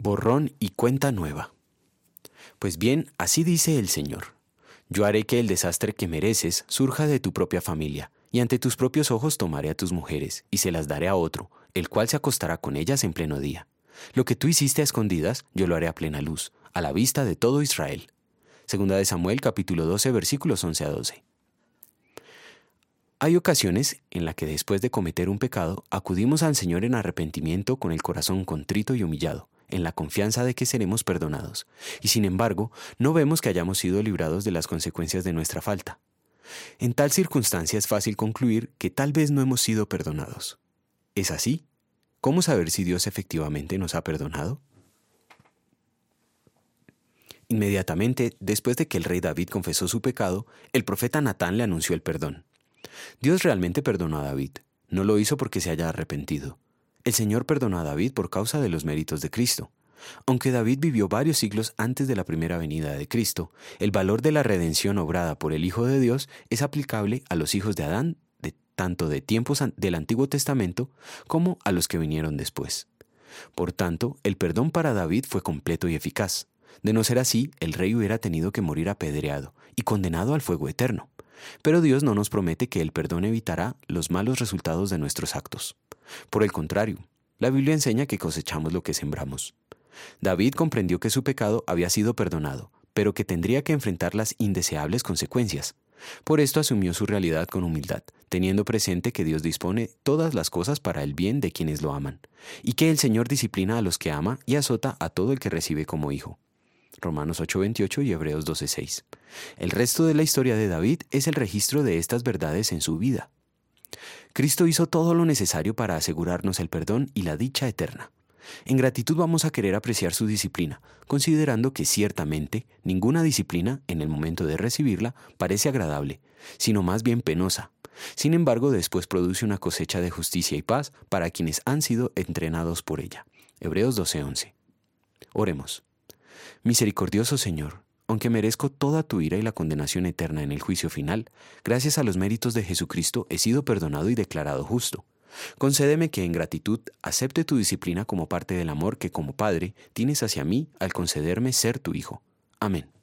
Borrón y cuenta nueva. Pues bien, así dice el Señor. Yo haré que el desastre que mereces surja de tu propia familia, y ante tus propios ojos tomaré a tus mujeres, y se las daré a otro, el cual se acostará con ellas en pleno día. Lo que tú hiciste a escondidas, yo lo haré a plena luz, a la vista de todo Israel. Segunda de Samuel capítulo 12 versículos 11 a 12. Hay ocasiones en las que después de cometer un pecado acudimos al Señor en arrepentimiento con el corazón contrito y humillado, en la confianza de que seremos perdonados, y sin embargo no vemos que hayamos sido librados de las consecuencias de nuestra falta. En tal circunstancia es fácil concluir que tal vez no hemos sido perdonados. ¿Es así? ¿Cómo saber si Dios efectivamente nos ha perdonado? Inmediatamente después de que el rey David confesó su pecado, el profeta Natán le anunció el perdón. Dios realmente perdonó a David. No lo hizo porque se haya arrepentido. El Señor perdonó a David por causa de los méritos de Cristo. Aunque David vivió varios siglos antes de la primera venida de Cristo, el valor de la redención obrada por el Hijo de Dios es aplicable a los hijos de Adán, de, tanto de tiempos del Antiguo Testamento como a los que vinieron después. Por tanto, el perdón para David fue completo y eficaz. De no ser así, el rey hubiera tenido que morir apedreado y condenado al fuego eterno. Pero Dios no nos promete que el perdón evitará los malos resultados de nuestros actos. Por el contrario, la Biblia enseña que cosechamos lo que sembramos. David comprendió que su pecado había sido perdonado, pero que tendría que enfrentar las indeseables consecuencias. Por esto asumió su realidad con humildad, teniendo presente que Dios dispone todas las cosas para el bien de quienes lo aman, y que el Señor disciplina a los que ama y azota a todo el que recibe como hijo. Romanos 8:28 y Hebreos 12:6. El resto de la historia de David es el registro de estas verdades en su vida. Cristo hizo todo lo necesario para asegurarnos el perdón y la dicha eterna. En gratitud vamos a querer apreciar su disciplina, considerando que ciertamente ninguna disciplina, en el momento de recibirla, parece agradable, sino más bien penosa. Sin embargo, después produce una cosecha de justicia y paz para quienes han sido entrenados por ella. Hebreos 12:11. Oremos. Misericordioso Señor, aunque merezco toda tu ira y la condenación eterna en el juicio final, gracias a los méritos de Jesucristo he sido perdonado y declarado justo. Concédeme que en gratitud acepte tu disciplina como parte del amor que como Padre tienes hacia mí al concederme ser tu Hijo. Amén.